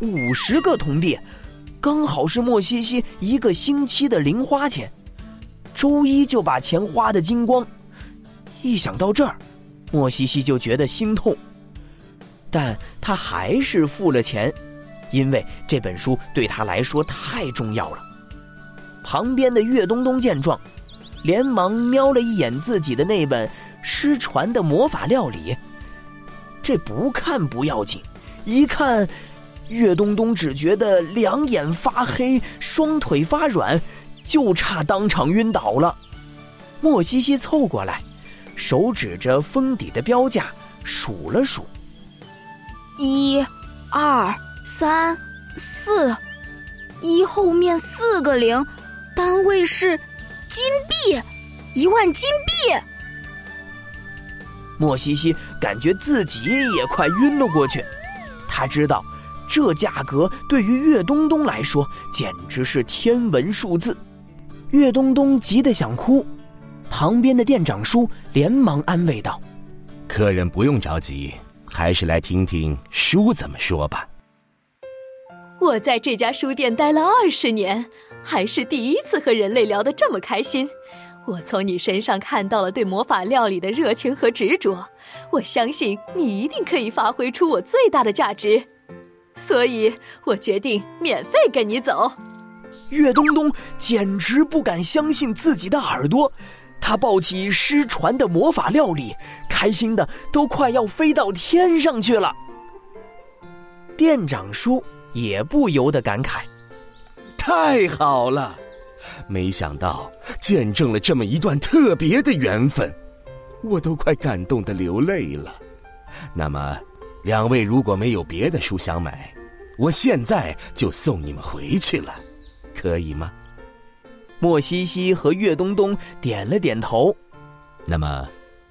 五十个铜币，刚好是莫西西一个星期的零花钱。周一就把钱花的精光，一想到这儿，莫西西就觉得心痛。但他还是付了钱，因为这本书对他来说太重要了。旁边的岳东东见状，连忙瞄了一眼自己的那本失传的魔法料理。这不看不要紧，一看，岳东东只觉得两眼发黑，双腿发软，就差当场晕倒了。莫西西凑过来，手指着封底的标价数了数：一、二、三、四，一后面四个零，单位是金币，一万金币。莫西西感觉自己也快晕了过去，他知道，这价格对于岳东东来说简直是天文数字。岳东东急得想哭，旁边的店长叔连忙安慰道：“客人不用着急，还是来听听叔怎么说吧。”我在这家书店待了二十年，还是第一次和人类聊得这么开心。我从你身上看到了对魔法料理的热情和执着，我相信你一定可以发挥出我最大的价值，所以我决定免费跟你走。岳东东简直不敢相信自己的耳朵，他抱起失传的魔法料理，开心的都快要飞到天上去了。店长叔也不由得感慨：“太好了！”没想到见证了这么一段特别的缘分，我都快感动的流泪了。那么，两位如果没有别的书想买，我现在就送你们回去了，可以吗？莫西西和岳东东点了点头。那么，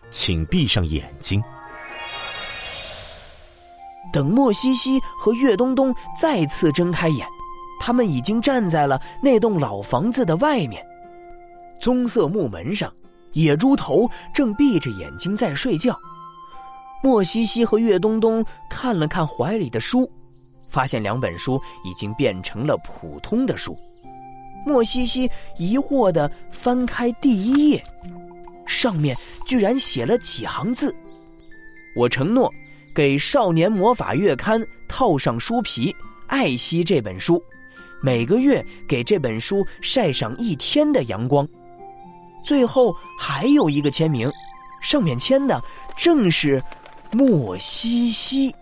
请闭上眼睛。等莫西西和岳东东再次睁开眼。他们已经站在了那栋老房子的外面，棕色木门上，野猪头正闭着眼睛在睡觉。莫西西和岳东东看了看怀里的书，发现两本书已经变成了普通的书。莫西西疑惑地翻开第一页，上面居然写了几行字：“我承诺给《少年魔法月刊》套上书皮，爱惜这本书。”每个月给这本书晒上一天的阳光，最后还有一个签名，上面签的正是莫西西。